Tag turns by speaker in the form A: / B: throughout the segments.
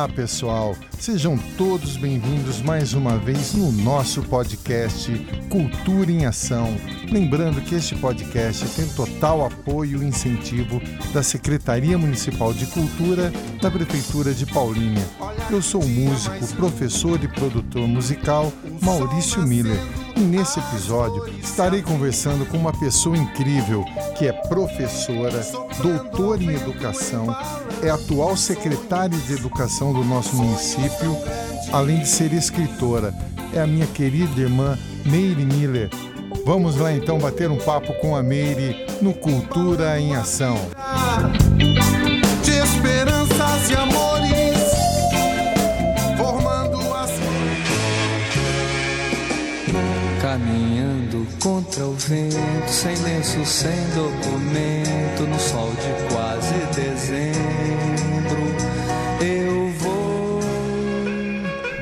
A: Olá, pessoal. Sejam todos bem-vindos mais uma vez no nosso podcast Cultura em Ação. Lembrando que este podcast tem total apoio e incentivo da Secretaria Municipal de Cultura da Prefeitura de Paulínia. Eu sou o músico, professor e produtor musical Maurício Miller. Nesse episódio estarei conversando com uma pessoa incrível que é professora, doutora em educação, é atual secretária de educação do nosso município, além de ser escritora. É a minha querida irmã Meire Miller. Vamos lá então bater um papo com a Meire no Cultura em Ação.
B: Contra o vento, sem lenço, sem documento, no sol de quase dezembro, eu vou.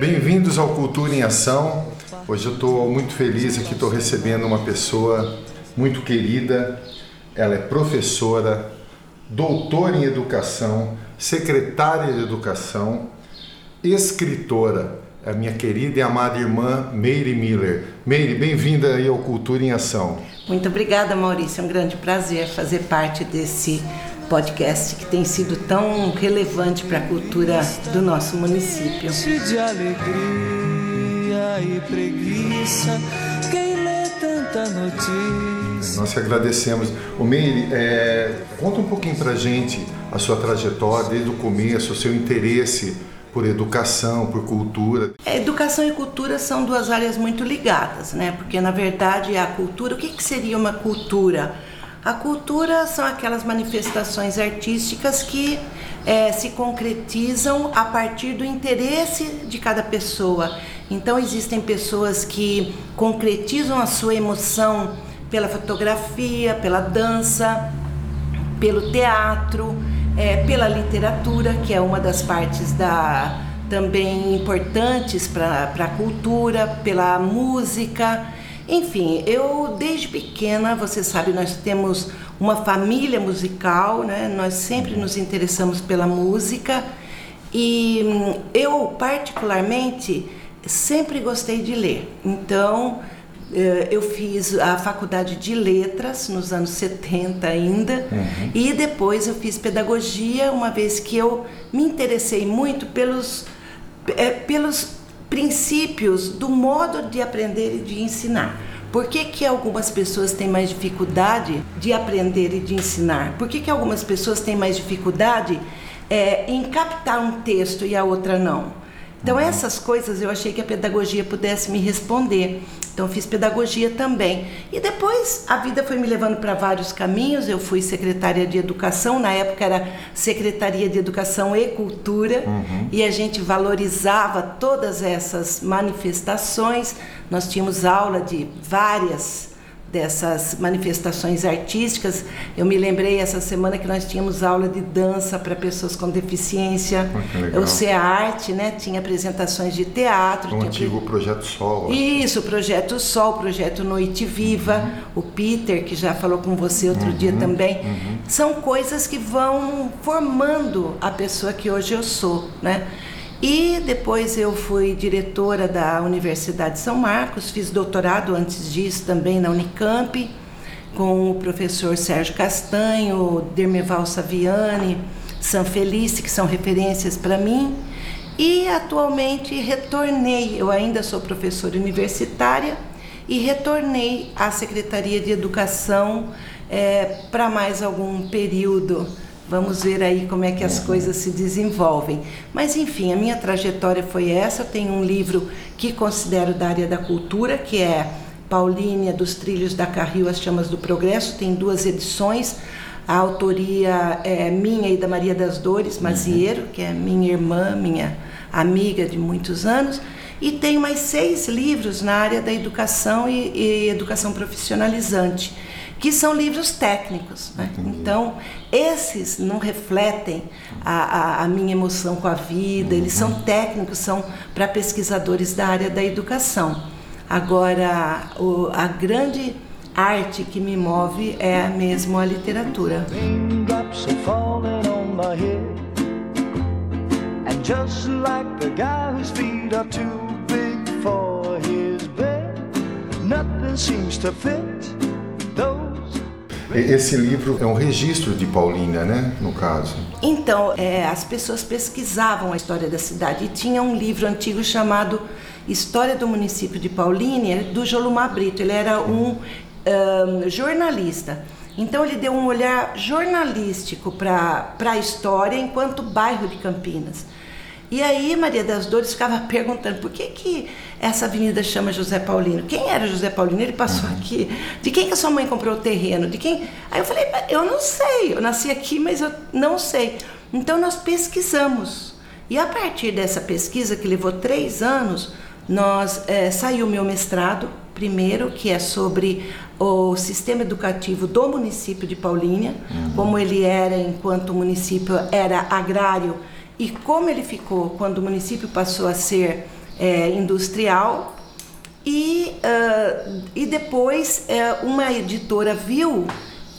A: Bem-vindos ao Cultura em Ação. Hoje eu estou muito feliz aqui, estou recebendo uma pessoa muito querida. Ela é professora, doutora em educação, secretária de educação, escritora. A minha querida e amada irmã Meire Miller. Meire, bem-vinda aí ao Cultura em Ação.
C: Muito obrigada, Maurício. É um grande prazer fazer parte desse podcast que tem sido tão relevante para a cultura do nosso município.
B: De alegria e preguiça, quem lê tanta notícia.
A: Nós que agradecemos. O Meire, é, conta um pouquinho pra gente a sua trajetória desde o começo, o seu interesse por educação, por cultura.
C: É, Educação e cultura são duas áreas muito ligadas, né? Porque na verdade a cultura, o que, que seria uma cultura? A cultura são aquelas manifestações artísticas que eh, se concretizam a partir do interesse de cada pessoa. Então existem pessoas que concretizam a sua emoção pela fotografia, pela dança, pelo teatro, eh, pela literatura, que é uma das partes da também importantes para a cultura, pela música. Enfim, eu desde pequena, você sabe, nós temos uma família musical, né? nós sempre nos interessamos pela música e hum, eu, particularmente, sempre gostei de ler. Então, eu fiz a faculdade de letras nos anos 70 ainda e depois eu fiz pedagogia, uma vez que eu me interessei muito pelos, eh, pelos princípios do modo de aprender e de ensinar. Por que, que algumas pessoas têm mais dificuldade de aprender e de ensinar? Por que, que algumas pessoas têm mais dificuldade eh, em captar um texto e a outra não? Então essas coisas eu achei que a pedagogia pudesse me responder. Então fiz pedagogia também. E depois a vida foi me levando para vários caminhos. Eu fui secretária de educação, na época era Secretaria de Educação e Cultura, e a gente valorizava todas essas manifestações. Nós tínhamos aula de várias dessas manifestações artísticas. Eu me lembrei essa semana que nós tínhamos aula de dança para pessoas com deficiência.
A: Legal.
C: O CEARTE, né, tinha apresentações de teatro.
A: O antigo Projeto Sol.
C: isso, o Projeto Sol, o Projeto Noite Viva, o Peter, que já falou com você outro dia também. São coisas que vão formando a pessoa que hoje eu sou, né? E depois eu fui diretora da Universidade de São Marcos, fiz doutorado antes disso também na Unicamp, com o professor Sérgio Castanho, Dermeval Saviani, Sanfelice, que são referências para mim. E atualmente retornei, eu ainda sou professora universitária e retornei à Secretaria de Educação para mais algum período. Vamos ver aí como é que as coisas se desenvolvem. Mas enfim, a minha trajetória foi essa. Eu tenho um livro que considero da área da cultura, que é Paulínia dos Trilhos da Carril, As Chamas do Progresso. Tem duas edições. A autoria é minha e da Maria das Dores Maziero, que é minha irmã, minha amiga de muitos anos. E tenho mais seis livros na área da educação e, e educação profissionalizante, que são livros técnicos. Né? Então, esses não refletem a, a, a minha emoção com a vida, eles são técnicos, são para pesquisadores da área da educação. Agora, o- a grande arte que me move é mesmo a literatura.
B: Just like the guy whose feet are too big for his bed. Nothing seems to fit those.
A: Esse livro é um registro de Paulínia, né? No caso.
C: Então, é, as pessoas pesquisavam a história da cidade e tinha um livro antigo chamado História do Município de Paulínia, do Jolumar Brito. Ele era um, um jornalista. Então ele deu um olhar jornalístico para a história enquanto bairro de Campinas. E aí Maria das Dores ficava perguntando por que, que essa avenida chama José Paulino? Quem era José Paulino? Ele passou aqui. De quem que a sua mãe comprou o terreno? De quem? Aí eu falei, eu não sei. Eu nasci aqui, mas eu não sei. Então nós pesquisamos. E a partir dessa pesquisa, que levou três anos, nós é, saiu meu mestrado primeiro, que é sobre o sistema educativo do município de Paulínia, uhum. como ele era enquanto o município era agrário e como ele ficou quando o município passou a ser é, industrial. E, uh, e depois é, uma editora viu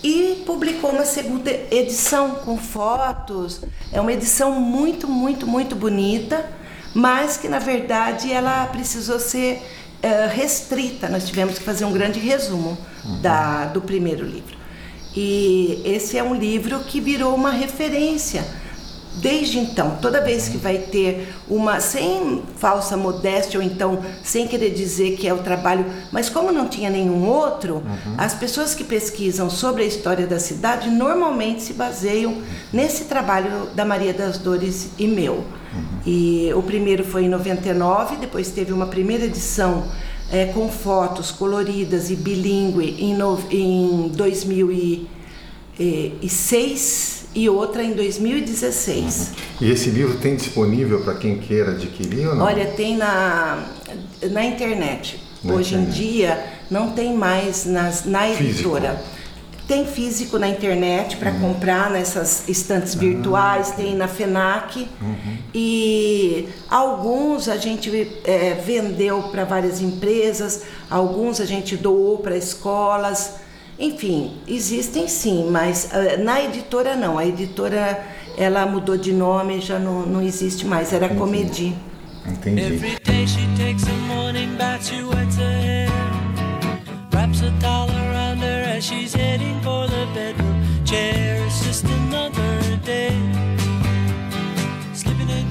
C: e publicou uma segunda edição com fotos. É uma edição muito, muito, muito bonita, mas que na verdade ela precisou ser uh, restrita. Nós tivemos que fazer um grande resumo uhum. da, do primeiro livro. E esse é um livro que virou uma referência desde então, toda vez que vai ter uma, sem falsa modéstia ou então sem querer dizer que é o trabalho, mas como não tinha nenhum outro, uhum. as pessoas que pesquisam sobre a história da cidade normalmente se baseiam nesse trabalho da Maria das Dores e meu. Uhum. E o primeiro foi em 99, depois teve uma primeira edição é, com fotos coloridas e bilíngue em, no, em 2006 e outra em 2016.
A: Uhum. E esse livro tem disponível para quem queira adquirir ou não?
C: Olha, tem na, na internet. Na Hoje internet. em dia não tem mais nas, na editora. Físico. Tem físico na internet para uhum. comprar nessas estantes ah, virtuais, tem na FENAC. Uhum. E alguns a gente é, vendeu para várias empresas, alguns a gente doou para escolas. Enfim, existem sim, mas uh, na editora não. A editora ela mudou de nome, já não, não existe mais. Era Entendi. Comedy.
A: Entendi. Every day she takes a morning bath, she wets her hair, wraps a towel around her as she's heading for the bedroom chair. It's just another day.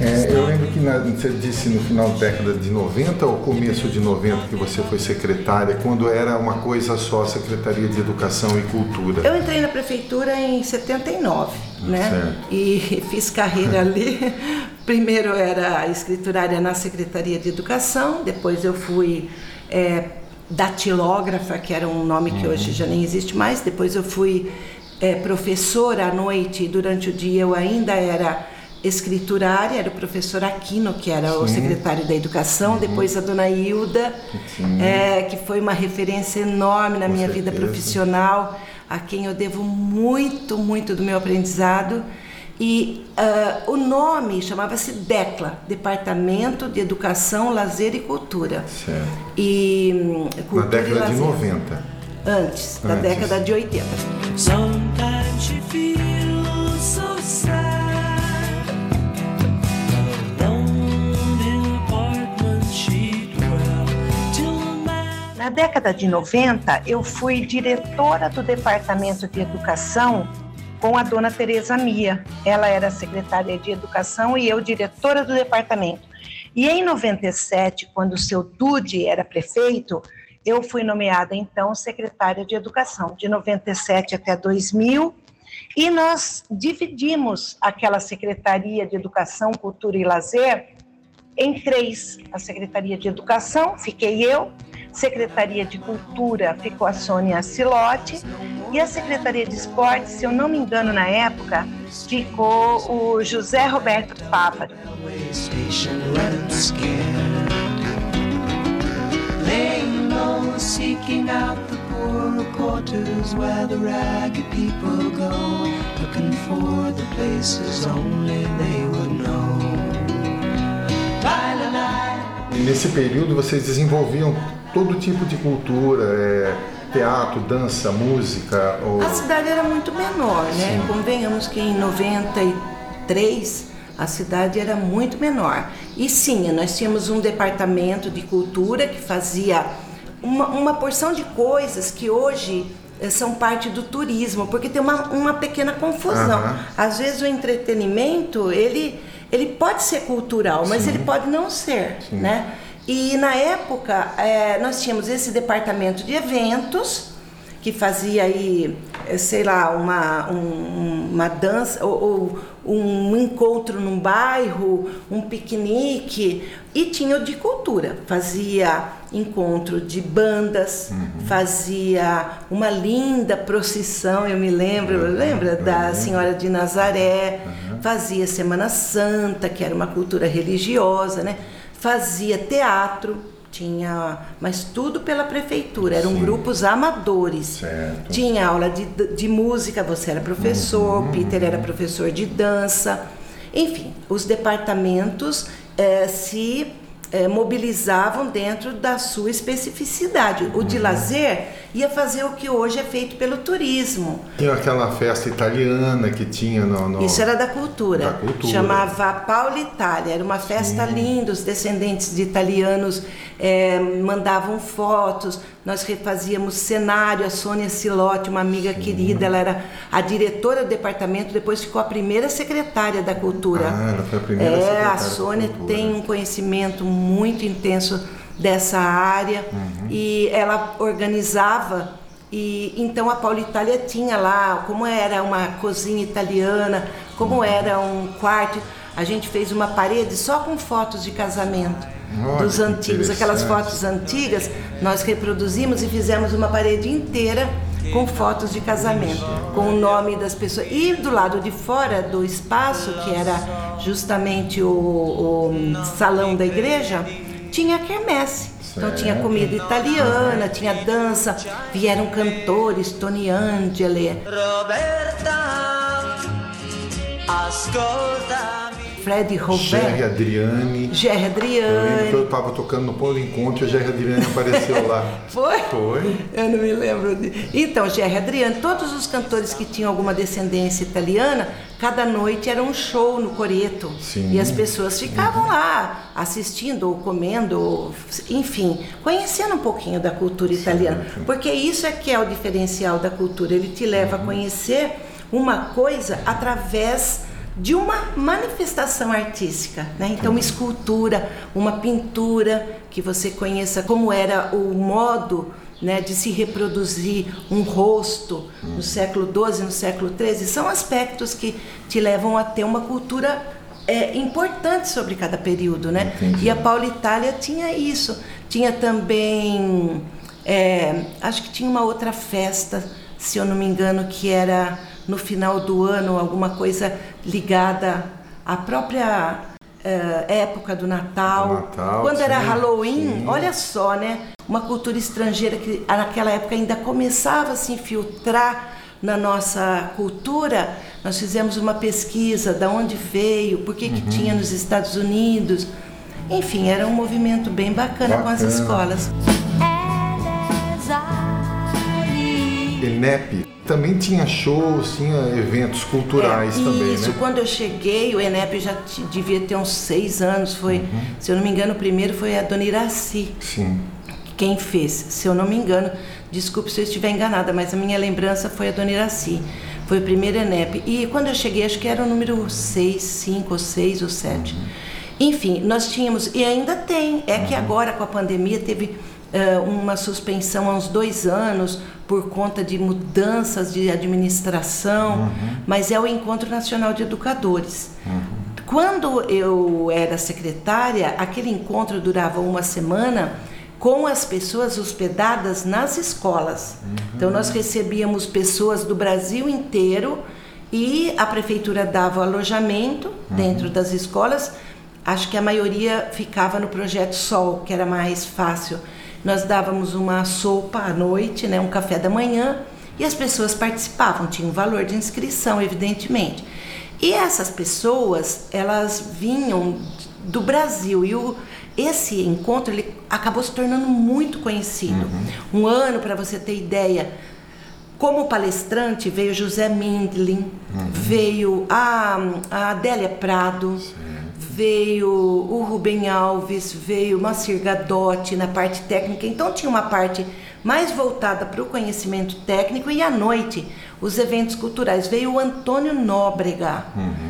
A: É, eu lembro que na, você disse no final da década de 90 ou começo de 90 que você foi secretária, quando era uma coisa só, Secretaria de Educação e Cultura.
C: Eu entrei na prefeitura em 79, né? Certo. E fiz carreira ali. Primeiro era escriturária na Secretaria de Educação, depois eu fui é, datilógrafa, que era um nome que uhum. hoje já nem existe mais, depois eu fui é, professora à noite e durante o dia eu ainda era escriturária, era o professor Aquino, que era Sim. o secretário da Educação, uhum. depois a dona Hilda, é, que foi uma referência enorme na Com minha certeza. vida profissional, a quem eu devo muito, muito do meu aprendizado. E uh, o nome chamava-se DECLA, Departamento de Educação, Lazer e Cultura.
A: Certo. E, hum, cultura Na década de 90.
C: Antes, Antes, da década de 80. Sometimes Na década de 90, eu fui diretora do Departamento de Educação com a dona Tereza Mia. Ela era secretária de Educação e eu diretora do departamento. E em 97, quando o seu Dude era prefeito, eu fui nomeada então secretária de Educação, de 97 até 2000. E nós dividimos aquela Secretaria de Educação, Cultura e Lazer em três. A Secretaria de Educação, fiquei eu, Secretaria de Cultura ficou a Sônia Silotti e a Secretaria de Esportes, se eu não me engano na época, ficou o José Roberto Pávaro. seeking out the poorer quarters where the ragged people go, looking for the places only they would know.
A: E nesse período vocês desenvolviam todo tipo de cultura, é, teatro, dança, música? Ou...
C: A cidade era muito menor, né? Sim. Convenhamos que em 93 A cidade era muito menor. E sim, nós tínhamos um departamento de cultura que fazia uma, uma porção de coisas que hoje eh, são parte do turismo, porque tem uma, uma pequena confusão.
A: Aham.
C: Às vezes o entretenimento, ele, ele pode ser cultural, mas ele pode não ser, né? E na época, eh, nós tínhamos esse departamento de eventos, que fazia aí, eh, sei lá, uma, um- uma dança ou, ou um encontro num bairro, um piquenique, e tinha o de cultura. Fazia encontro de bandas, fazia uma linda procissão, eu me lembro, lembra da Senhora de Nazaré, fazia Semana Santa, que era uma cultura religiosa, né? Fazia teatro, tinha, mas tudo pela prefeitura, eram grupos amadores.
A: Certo.
C: Tinha aula de, de música, você era professor, Peter era professor de dança. Enfim, os departamentos eh, se eh, mobilizavam dentro da sua especificidade. O de lazer ia fazer o que hoje é feito pelo turismo.
A: Tinha aquela festa italiana que tinha no. no-
C: Isso era da cultura.
A: Da cultura.
C: Chamava Paula Itália. Era uma festa linda. Os descendentes de italianos eh, mandavam fotos. Nós refazíamos cenário. A Sônia Silotti, uma amiga querida, ela era a diretora do departamento. Depois ficou a primeira secretária da cultura.
A: Ah, ela foi a primeira
C: É,
A: secretária
C: a
A: da
C: Sônia tem um conhecimento muito intenso dessa área
A: Uhum.
C: e ela organizava e então a Paula Itália tinha lá como era uma cozinha italiana, como
A: Uhum.
C: era um quarto. A gente fez uma parede só com fotos de casamento
A: Olha,
C: dos antigos, aquelas fotos antigas, nós reproduzimos e fizemos uma parede inteira com fotos de casamento, com o nome das pessoas. E do lado de fora do espaço, que era justamente o, o salão da igreja, tinha a quermesse. Então tinha comida italiana, tinha dança, vieram cantores, Tony Angeli,
B: Roberta.
C: Fred
A: Gerry
C: Roberto,
A: Adriane.
C: Gerry
A: Eu lembro que
C: Adriane.
A: eu tava tocando no Pão do Encontro e a Gerry Adriane apareceu lá.
C: Foi?
A: Foi.
C: Eu não me lembro. De... Então, Gerry Adriano, todos os cantores que tinham alguma descendência italiana, cada noite era um show no Coreto.
A: Sim.
C: E as pessoas ficavam lá assistindo ou comendo, ou, enfim, conhecendo um pouquinho da cultura italiana. Porque isso é que é o diferencial da cultura. Ele te leva a conhecer uma coisa através de uma manifestação artística, né? Então, uma escultura, uma pintura, que você conheça como era o modo né, de se reproduzir um rosto no século XII, no século XIII, são aspectos que te levam a ter uma cultura é, importante sobre cada período, né?
A: Entendi.
C: E a Paula Itália tinha isso. Tinha também, é, acho que tinha uma outra festa, se eu não me engano, que era no final do ano, alguma coisa ligada à própria é, época do Natal.
A: Do Natal,
C: Quando era
A: sim,
C: Halloween,
A: sim.
C: olha só, né? Uma cultura estrangeira que naquela época ainda começava a se infiltrar na nossa cultura. Nós fizemos uma pesquisa da onde veio, por que,
A: Uhum.
C: que tinha nos Estados Unidos. Enfim, era um movimento bem bacana, com as
A: Bacana.
C: escolas.
A: Enep também tinha shows, tinha eventos culturais
C: É,
A: também,
C: Isso,
A: né?
C: quando eu cheguei, o Enep já devia ter uns seis anos. Foi,
A: Uhum.
C: se eu não me engano, o primeiro foi a Dona Iraci.
A: Sim.
C: Quem fez, se eu não me engano, desculpe se eu estiver enganada, mas a minha lembrança foi a Dona Iraci. Foi o primeiro ENEP. E quando eu cheguei, acho que era o número 6, 5 ou 6 ou 7. Enfim, nós tínhamos, e ainda tem, é que agora com a pandemia teve eh, uma suspensão há uns dois anos por conta de mudanças de administração, mas é o Encontro Nacional de Educadores. Quando eu era secretária, aquele encontro durava uma semana com as pessoas hospedadas nas escolas. Então nós recebíamos pessoas do Brasil inteiro e a prefeitura dava o alojamento dentro das escolas. Acho que a maioria ficava no projeto Sol, que era mais fácil. Nós dávamos uma sopa à noite, né, um café da manhã, e as pessoas participavam, tinha um valor de inscrição, evidentemente. E essas pessoas, elas vinham do Brasil e o, esse encontro ele acabou se tornando muito conhecido. Um ano, para você ter ideia, como palestrante veio José Mindlin, veio a, a Adélia Prado, veio o Rubem Alves, veio o Macir Gadotti na parte técnica. Então tinha uma parte mais voltada para o conhecimento técnico e à noite os eventos culturais. Veio o Antônio Nóbrega,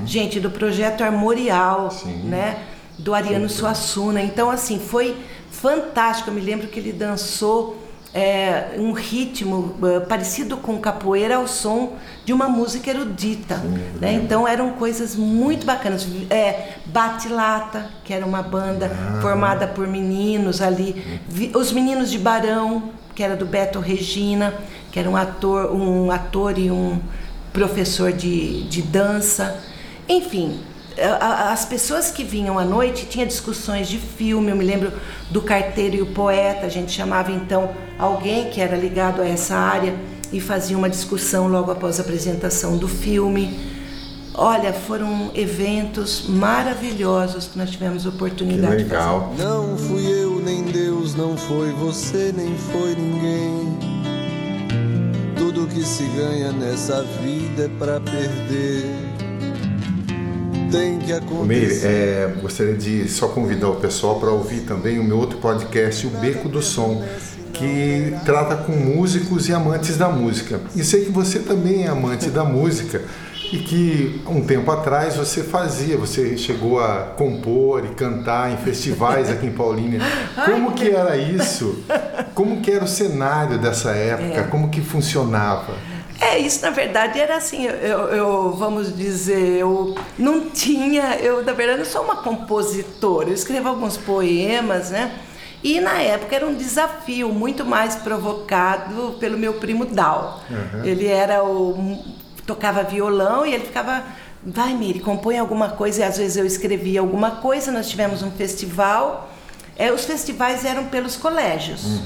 C: gente do projeto Armorial, né? Do Ariano Suassuna. Então assim, foi fantástico. Eu me lembro que ele dançou é, um ritmo uh, parecido com capoeira ao som de uma música erudita. Né? Então eram coisas muito bacanas. É, Bate Lata, que era uma banda formada por meninos ali. Vi- os meninos de Barão, que era do Beto Regina, que era um ator, um ator e um professor de, de dança. Enfim, as pessoas que vinham à noite tinha discussões de filme. Eu me lembro do carteiro e o poeta. A gente chamava então alguém que era ligado a essa área e fazia uma discussão logo após a apresentação do filme. Olha, foram eventos maravilhosos que nós tivemos
A: Que
C: oportunidade de fazer.
A: legal.
B: Não fui eu, nem Deus, não foi você, nem foi ninguém. Tudo que se ganha nessa vida é pra perder. Tem que
A: Meire,
B: acontecer.
A: é, gostaria de só convidar o pessoal para ouvir também o meu outro podcast, O Beco do Som, que trata com músicos e amantes da música. E sei que você também é amante da música e que um tempo atrás você fazia, você chegou a compor e cantar em festivais aqui em Paulínia. Como que era isso? Como que era o cenário dessa época? Como que funcionava?
C: É, isso na verdade era assim, eu, eu- vamos dizer, eu não tinha, eu na verdade não sou uma compositora, eu escrevo alguns poemas, né? E na época era um desafio muito mais provocado pelo meu primo Dal. Ele era o tocava violão e ele ficava vai Miri, compõe alguma coisa e às vezes eu escrevia alguma coisa, nós tivemos um festival é, os festivais eram pelos colégios,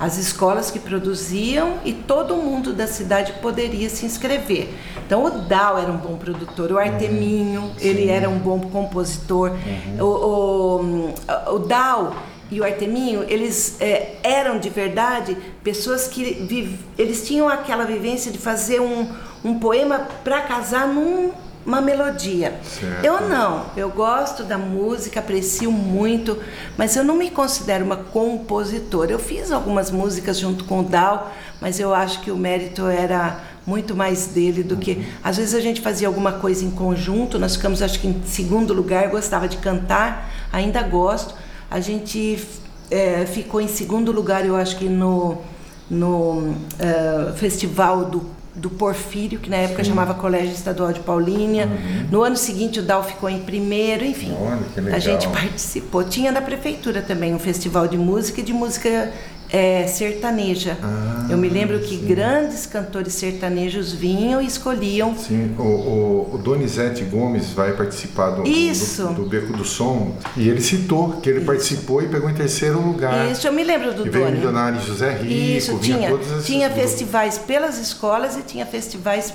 C: as escolas que produziam e todo mundo da cidade poderia se inscrever. Então o Dal era um bom produtor, o Arteminho ele era um bom compositor, o, o, o Dal e o Arteminho eles é, eram de verdade pessoas que viv- eles tinham aquela vivência de fazer um, um poema para casar num uma melodia.
A: Certo.
C: Eu não, eu gosto da música, aprecio muito, mas eu não me considero uma compositora. Eu fiz algumas músicas junto com o Dal, mas eu acho que o mérito era muito mais dele do que. Às vezes a gente fazia alguma coisa em conjunto, nós ficamos, acho que, em segundo lugar, gostava de cantar, ainda gosto. A gente eh, ficou em segundo lugar, eu acho que no, no eh, festival do do Porfírio, que na época chamava Colégio Estadual de Paulínia. No ano seguinte o Dal ficou em primeiro, enfim.
A: Olha.
C: A gente participou. Tinha da prefeitura também um festival de música e de música eh, sertaneja.
A: Ah,
C: Eu me lembro que grandes cantores sertanejos vinham e escolhiam
A: Sim, o, o, o Donizete Gomes vai participar do, do-
C: Isso.
A: do, Beco do Som e ele citou que ele participou e pegou em terceiro lugar.
C: Isso, eu me lembro do
A: E veio
C: Doni.
A: Milionário José Rico,
C: Isso,
A: vinha
C: tinha, tinha
A: grupos.
C: festivais pelas escolas e tinha festivais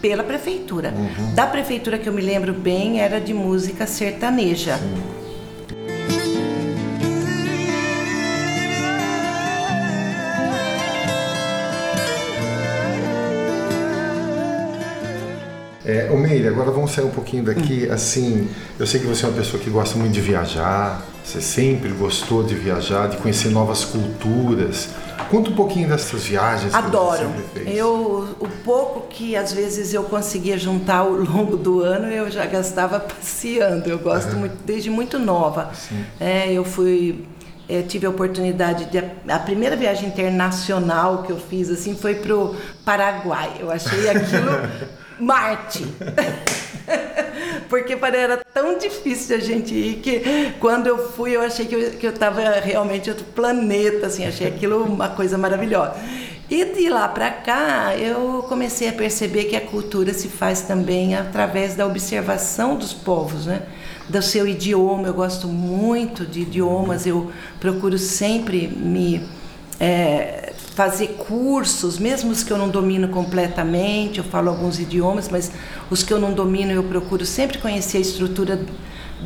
C: pela prefeitura.
A: Uhum.
C: Da prefeitura que eu me lembro bem era de música sertaneja.
A: É, agora vamos sair um pouquinho
C: Hum.
A: daqui. Assim, eu sei que você é uma pessoa que gosta muito de viajar, você sempre gostou de viajar, de conhecer novas culturas. Conta um pouquinho dessas viagens que
C: Adoro.
A: você sempre fez.
C: Eu, o pouco que às vezes eu conseguia juntar ao longo do ano, eu já gastava passeando. Eu gosto muito, desde muito nova. É, eu fui, eh, tive a oportunidade de a primeira viagem internacional que eu fiz assim foi pro Paraguai. Eu achei aquilo Marte. Porque era tão difícil a gente ir que quando eu fui eu achei que eu, que eu estava realmente outro planeta, assim, achei aquilo uma coisa maravilhosa. E de lá para cá eu comecei a perceber que a cultura se faz também através da observação dos povos, né? Do seu idioma, eu gosto muito de idiomas, eu procuro sempre me é, fazer cursos, mesmo os que eu não domino completamente, eu falo alguns idiomas, mas os que eu não domino eu procuro sempre conhecer a estrutura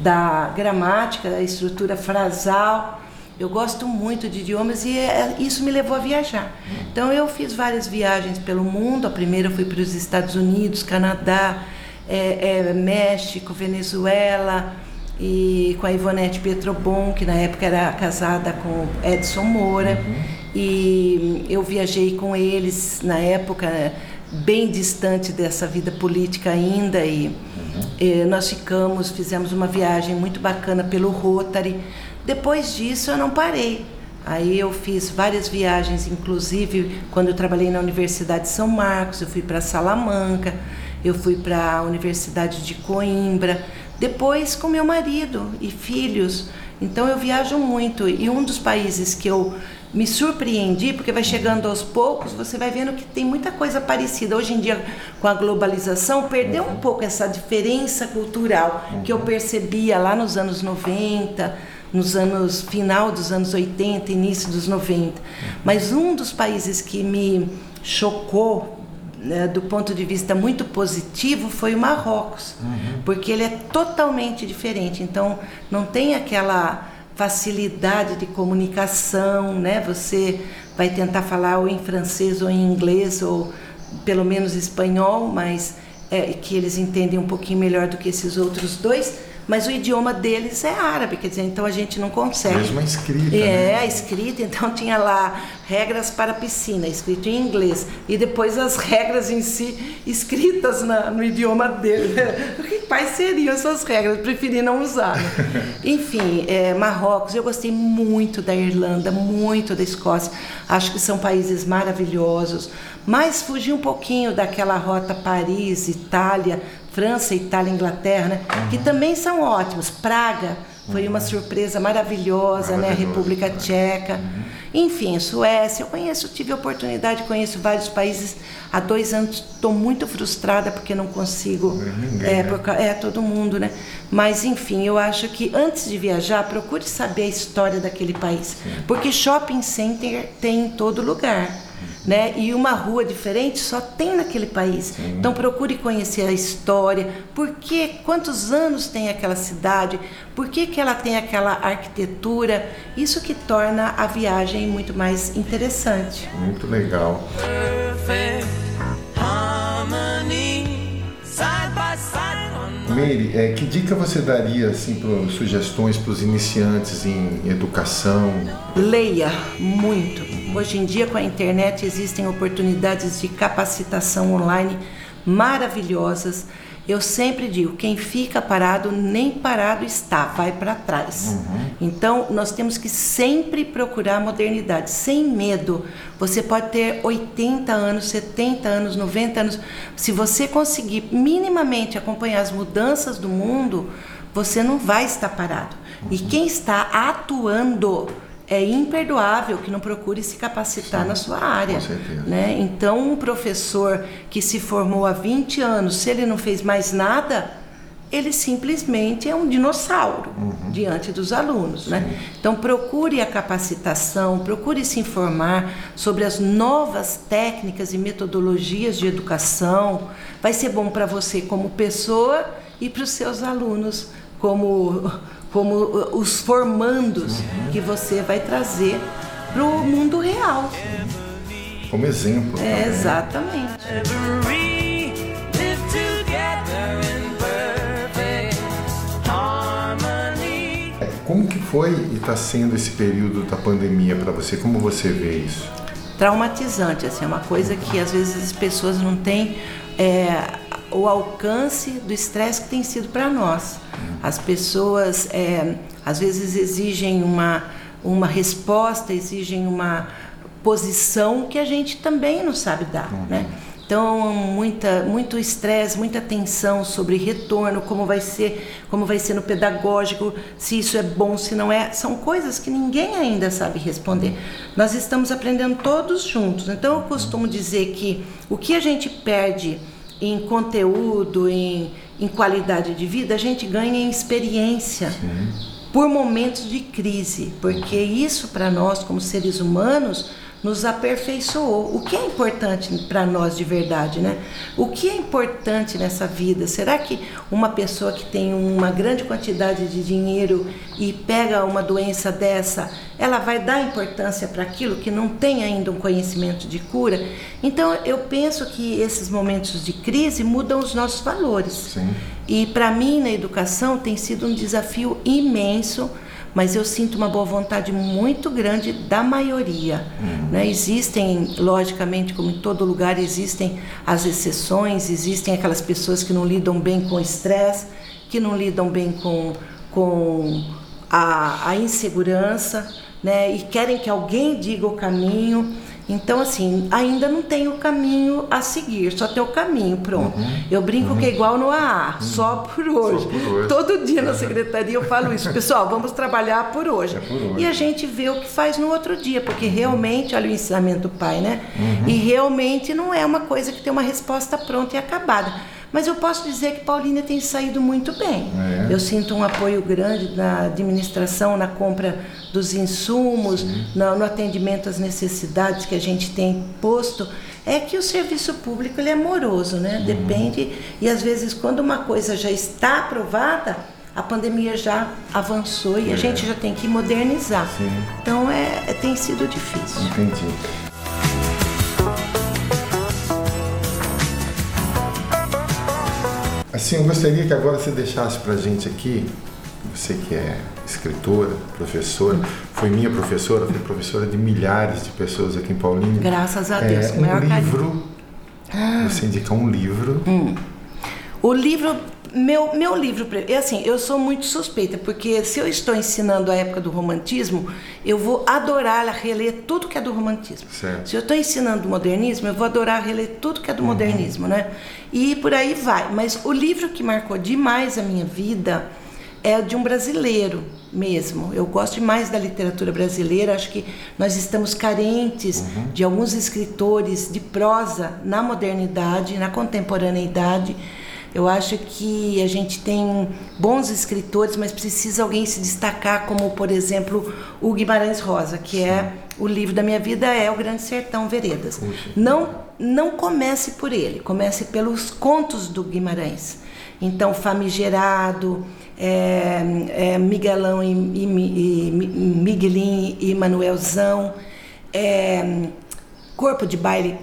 C: da gramática, a estrutura frasal Eu gosto muito de idiomas e é, isso me levou a viajar. Então eu fiz várias viagens pelo mundo. A primeira fui para os Estados Unidos, Canadá, é, é, México, Venezuela e com a Ivonete Petrobon, que na época era casada com Edson Moura. Uhum. E eu viajei com eles na época bem distante dessa vida política ainda e, uhum. e nós ficamos, fizemos uma viagem muito bacana pelo Rotary. Depois disso eu não parei. Aí eu fiz várias viagens, inclusive quando eu trabalhei na Universidade de São Marcos, eu fui para Salamanca, eu fui para a Universidade de Coimbra, depois com meu marido e filhos. Então eu viajo muito e um dos países que eu me surpreendi, porque vai chegando aos poucos, você vai vendo que tem muita coisa parecida. Hoje em dia, com a globalização, perdeu um pouco essa diferença cultural que eu percebia lá nos anos 90 nos anos final dos anos 80, início dos 90. Mas um dos países que me chocou né, do ponto de vista muito positivo foi o Marrocos, uhum. porque ele é totalmente diferente. Então não tem aquela facilidade de comunicação, né? Você vai tentar falar ou em francês ou em inglês ou pelo menos espanhol, mas é, que eles entendem um pouquinho melhor do que esses outros dois mas o idioma deles é árabe, quer dizer, então a gente não consegue.
A: Mesmo a escrita.
C: É,
A: né?
C: a escrita, então tinha lá regras para a piscina, escrito em inglês, e depois as regras em si escritas na, no idioma dele. Quais seriam essas regras? Preferi não usar. Né? Enfim, é, Marrocos, eu gostei muito da Irlanda, muito da Escócia, acho que são países maravilhosos, mas fugi um pouquinho daquela rota Paris, Itália, França, Itália, Inglaterra, né? Uhum. que também são ótimos. Praga foi uma surpresa maravilhosa, né? República Tcheca. Uhum. Enfim, Suécia, eu conheço, tive a oportunidade, conheço vários países. Há dois anos estou muito frustrada porque não consigo. Ninguém, é, por, é, todo mundo, né? Mas enfim, eu acho que antes de viajar, procure saber a história daquele país. Sim. Porque shopping center tem em todo lugar né? E uma rua diferente só tem naquele país. Sim. Então procure conhecer a história, por que, quantos anos tem aquela cidade, por que, que ela tem aquela arquitetura, isso que torna a viagem muito mais interessante.
A: Muito legal. Meire, é, que dica você daria assim, pro, sugestões para os iniciantes em educação?
C: Leia muito. Hoje em dia, com a internet, existem oportunidades de capacitação online maravilhosas. Eu sempre digo, quem fica parado nem parado está, vai para trás. Uhum. Então, nós temos que sempre procurar modernidade, sem medo. Você pode ter 80 anos, 70 anos, 90 anos. Se você conseguir minimamente acompanhar as mudanças do mundo, você não vai estar parado. Uhum. E quem está atuando é imperdoável que não procure se capacitar Sim, na sua área. Com certeza. Né? Então, um professor que se formou há 20 anos, se ele não fez mais nada, ele simplesmente é um dinossauro uhum. diante dos alunos. Né? Então, procure a capacitação, procure se informar sobre as novas técnicas e metodologias de educação. Vai ser bom para você como pessoa e para os seus alunos como como uh, os formandos uhum. que você vai trazer para o mundo real.
A: Como exemplo.
C: É, exatamente.
A: Como que foi e está sendo esse período da pandemia para você? Como você vê isso?
C: Traumatizante, assim, é uma coisa que às vezes as pessoas não têm é, o alcance do estresse que tem sido para nós. As pessoas é, às vezes exigem uma, uma resposta, exigem uma posição que a gente também não sabe dar, uhum. né? Então, muita, muito estresse, muita tensão sobre retorno, como vai ser, como vai ser no pedagógico, se isso é bom, se não é, são coisas que ninguém ainda sabe responder. Nós estamos aprendendo todos juntos. Então, eu costumo dizer que o que a gente perde em conteúdo, em, em qualidade de vida, a gente ganha em experiência. Sim. Por momentos de crise, porque isso para nós, como seres humanos, nos aperfeiçoou. O que é importante para nós de verdade, né? O que é importante nessa vida? Será que uma pessoa que tem uma grande quantidade de dinheiro e pega uma doença dessa, ela vai dar importância para aquilo que não tem ainda um conhecimento de cura? Então, eu penso que esses momentos de crise mudam os nossos valores.
A: Sim.
C: E para mim, na educação, tem sido um desafio imenso mas eu sinto uma boa vontade muito grande da maioria. Uhum. Né? Existem, logicamente, como em todo lugar, existem as exceções, existem aquelas pessoas que não lidam bem com o estresse, que não lidam bem com, com a, a insegurança, né? e querem que alguém diga o caminho. Então, assim, ainda não tem o caminho a seguir, só tem o caminho, pronto. Uhum, eu brinco uhum. que é igual no AA, uhum. só, por hoje. só por hoje. Todo dia na secretaria eu falo isso. Pessoal, vamos trabalhar por hoje. É por hoje. E a gente vê o que faz no outro dia, porque realmente, olha o ensinamento do pai, né? Uhum. E realmente não é uma coisa que tem uma resposta pronta e acabada. Mas eu posso dizer que Paulínia tem saído muito bem. É. Eu sinto um apoio grande na administração, na compra dos insumos, no, no, atendimento às necessidades que a gente tem posto. É que o serviço público ele é moroso, né? Uhum. Depende. E às vezes, quando uma coisa já está aprovada, a pandemia já avançou e é. a gente já tem que modernizar. Sim. Então é, é, tem sido difícil.
A: Entendi. Assim, eu gostaria que agora você deixasse para gente aqui, você que é escritora, professora, foi minha professora, foi professora de milhares de pessoas aqui em Paulínia.
C: Graças a Deus,
A: é, um livro. Carinho. Você indica um livro.
C: Hum. O livro meu, meu livro, é assim, eu sou muito suspeita, porque se eu estou ensinando a época do romantismo, eu vou adorar reler tudo que é do romantismo.
A: Certo.
C: Se eu estou ensinando o modernismo, eu vou adorar reler tudo que é do uhum. modernismo, né? E por aí vai. Mas o livro que marcou demais a minha vida é de um brasileiro mesmo. Eu gosto demais da literatura brasileira, acho que nós estamos carentes uhum. de alguns escritores de prosa na modernidade, na contemporaneidade eu acho que a gente tem bons escritores, mas precisa alguém se destacar, como por exemplo o Guimarães Rosa, que é Sim. é o livro da minha vida é o Grande Sertão Veredas. Puxa. Não não comece por ele, comece pelos contos do Guimarães. Então, Famigerado, é, é, Miguelão e, e, e, Miguelinho e Manuelzão, é, Corpo de Baile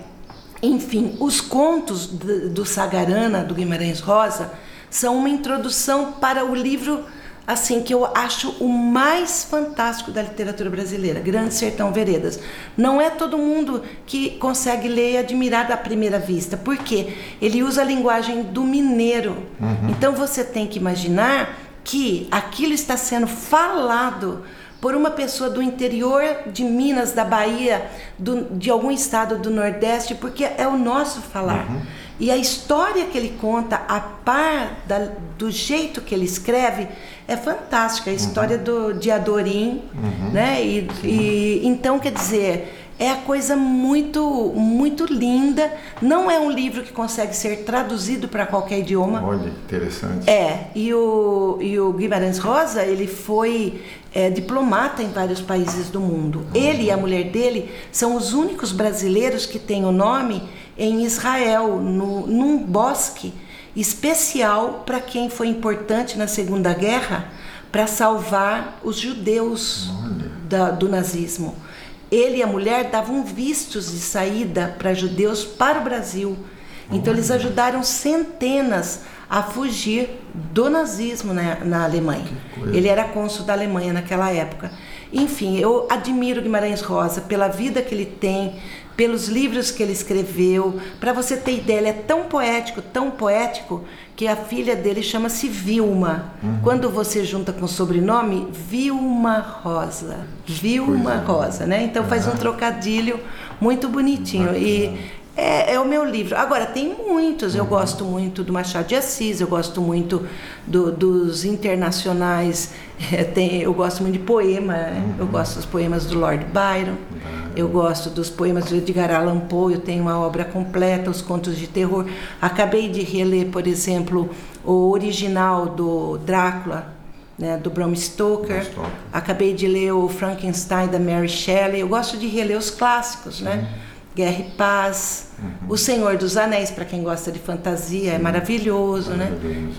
C: enfim, os contos do Sagarana, do Guimarães Rosa, são uma introdução para o livro assim que eu acho o mais fantástico da literatura brasileira, Grande Sertão Veredas. Não é todo mundo que consegue ler e admirar à primeira vista, porque ele usa a linguagem do mineiro. Uhum. Então você tem que imaginar que aquilo está sendo falado por uma pessoa do interior de Minas, da Bahia, do, de algum estado do Nordeste, porque é o nosso falar. Uhum. E a história que ele conta, a par da, do jeito que ele escreve, é fantástica. A uhum. história do, de Adorim, uhum. né? E, e, então, quer dizer, é a coisa muito, muito linda. Não é um livro que consegue ser traduzido para qualquer idioma.
A: Olha, interessante.
C: É, e o, e o Guimarães Rosa, ele foi é, diplomata em vários países do mundo. Uhum. Ele e a mulher dele são os únicos brasileiros que têm o nome em Israel, no, num bosque especial para quem foi importante na Segunda Guerra para salvar os judeus da, do nazismo ele e a mulher davam vistos de saída para judeus para o Brasil. Então eles ajudaram centenas a fugir do nazismo na, na Alemanha. Ele era cônsul da Alemanha naquela época. Enfim, eu admiro Guimarães Rosa pela vida que ele tem, pelos livros que ele escreveu. Para você ter ideia, ele é tão poético, tão poético, que a filha dele chama-se Vilma. Uhum. Quando você junta com o sobrenome, Vilma Rosa. Vilma Rosa, né? Então faz um trocadilho muito bonitinho. E é, é, o meu livro. Agora, tem muitos. Eu uhum. gosto muito do Machado de Assis, eu gosto muito do, dos internacionais. É, tem, eu gosto muito de poema, uhum. eu gosto dos poemas do Lord Byron, uhum. eu gosto dos poemas de Edgar Allan Poe, eu tenho uma obra completa, os contos de terror. Acabei de reler, por exemplo, o original do Drácula, né, do Bram Stoker. Acabei de ler o Frankenstein da Mary Shelley. Eu gosto de reler os clássicos, né? Guerra e Paz, uhum. O Senhor dos Anéis, para quem gosta de fantasia, é maravilhoso, né?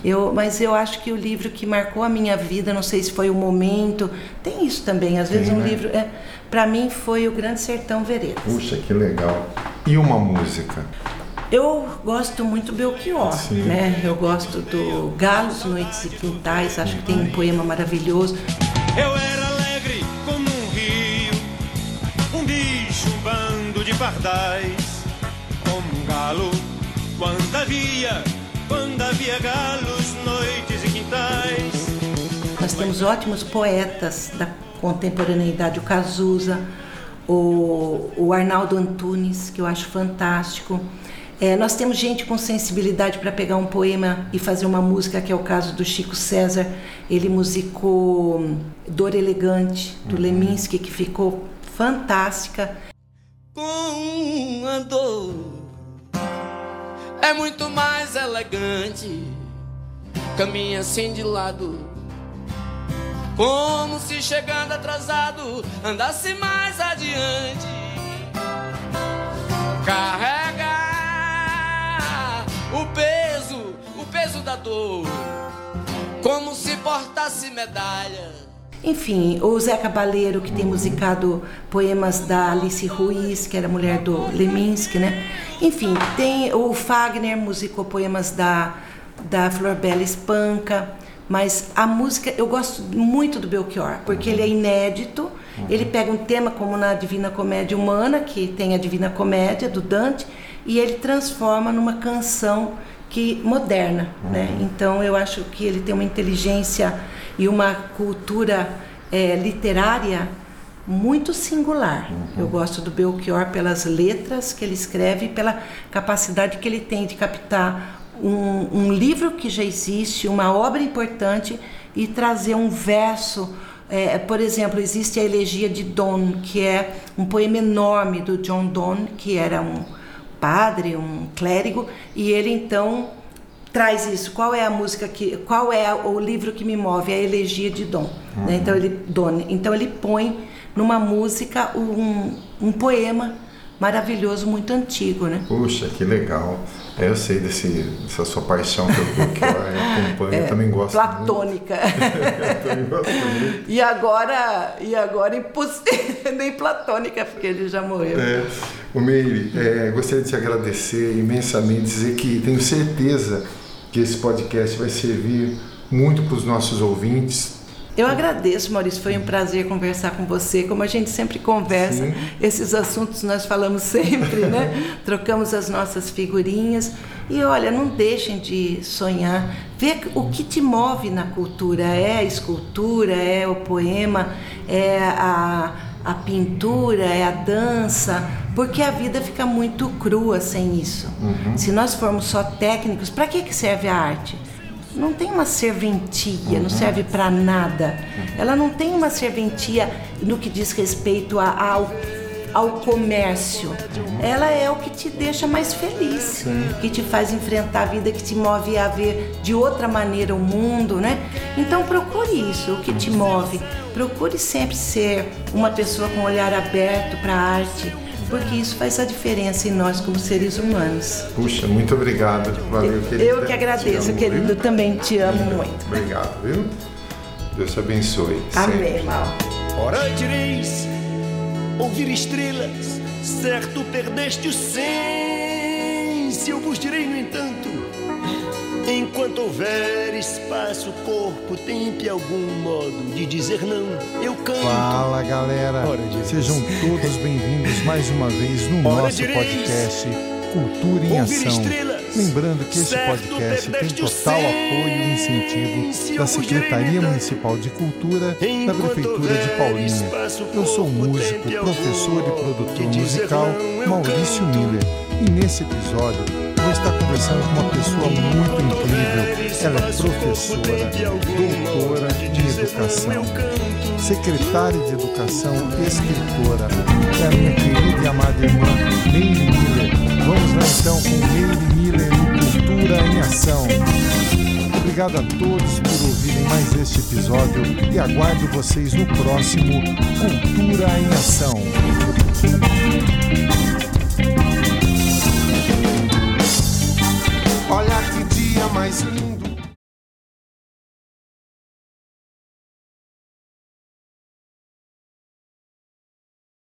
C: Eu, mas eu acho que o livro que marcou a minha vida, não sei se foi o momento, tem isso também. Às vezes Sim, um né? livro, é, para mim foi o Grande Sertão Veredas.
A: Puxa, que legal. E uma música?
C: Eu gosto muito do Belchior, Sim. né? Eu gosto do Galos, Noites e Quintais, acho que tem um poema maravilhoso.
D: Eu era pardais, como um galo, quando havia, quando havia galos, noites e quintais.
C: Nós temos ótimos poetas da contemporaneidade, o Cazuza, o, o Arnaldo Antunes, que eu acho fantástico. É, nós temos gente com sensibilidade para pegar um poema e fazer uma música, que é o caso do Chico César. Ele musicou Dor Elegante, do uhum. Leminski, que ficou fantástica.
E: Com a dor é muito mais elegante, caminha assim de lado, como se chegando atrasado andasse mais adiante. Carrega o peso, o peso da dor, como se portasse medalha.
C: Enfim, o Zé Cabaleiro, que tem musicado poemas da Alice Ruiz, que era mulher do Leminski, né? Enfim, tem o Fagner musicou poemas da, da Flor Bela Espanca, mas a música, eu gosto muito do Belchior, porque ele é inédito, ele pega um tema como na Divina Comédia Humana, que tem a Divina Comédia do Dante, e ele transforma numa canção que moderna, uhum. né? Então eu acho que ele tem uma inteligência e uma cultura é, literária muito singular. Uhum. Eu gosto do Belchior pelas letras que ele escreve e pela capacidade que ele tem de captar um, um livro que já existe, uma obra importante e trazer um verso é, por exemplo, existe a Elegia de Donne, que é um poema enorme do John Donne, que era um, padre, um clérigo, e ele então traz isso. Qual é a música que, qual é o livro que me move? A elegia de Dom. Né? Uhum. Né? Então ele Dom, então ele põe numa música um, um poema maravilhoso, muito antigo, né?
A: Puxa, que legal. É, eu sei desse, dessa sua paixão pelo que eu acompanho, é, eu também gosto
C: platônica. eu também gosto muito. E agora, e agora impossível, nem platônica, porque ele já morreu.
A: É. O Meire, é, gostaria de te agradecer imensamente, dizer que tenho certeza que esse podcast vai servir muito para os nossos ouvintes,
C: eu agradeço, Maurício. Foi um prazer conversar com você. Como a gente sempre conversa, Sim. esses assuntos nós falamos sempre, né? Trocamos as nossas figurinhas. E olha, não deixem de sonhar. Ver o que te move na cultura. É a escultura, é o poema, é a, a pintura, é a dança. Porque a vida fica muito crua sem isso. Uhum. Se nós formos só técnicos, para que, que serve a arte? não tem uma serventia, não serve para nada. Ela não tem uma serventia no que diz respeito a, ao, ao comércio. Ela é o que te deixa mais feliz, que te faz enfrentar a vida, que te move a ver de outra maneira o mundo, né? Então procure isso, o que te move. Procure sempre ser uma pessoa com um olhar aberto para a arte porque isso faz a diferença em nós como seres humanos.
A: Puxa, muito obrigado. Valeu,
C: querida. Eu que agradeço, amo, querido. Viu? Também te amo muito.
A: Obrigado, viu? Deus te abençoe.
C: Amém, mal.
D: Ora direis, ouvir estrelas, certo perdeste o senso. Eu vos direi, no entanto, Enquanto houver espaço, corpo, tempo algum modo de dizer não, eu canto.
A: Fala galera, sejam todos bem-vindos mais uma vez no Hora nosso podcast Cultura em Ação. Lembrando que este podcast tem total apoio e incentivo da Secretaria Municipal de Cultura da Prefeitura de Paulínia. Eu sou músico, professor e produtor musical Maurício Miller. E nesse episódio vou estar conversando com uma pessoa muito incrível. Ela é professora, doutora em educação, secretária de educação, escritora. É a minha querida e amada irmã Meire Miller. Vamos lá então com Meire Miller no Cultura em Ação. obrigado a todos por ouvirem mais este episódio e aguardo vocês no próximo Cultura em Ação. Olha que dia mais lindo.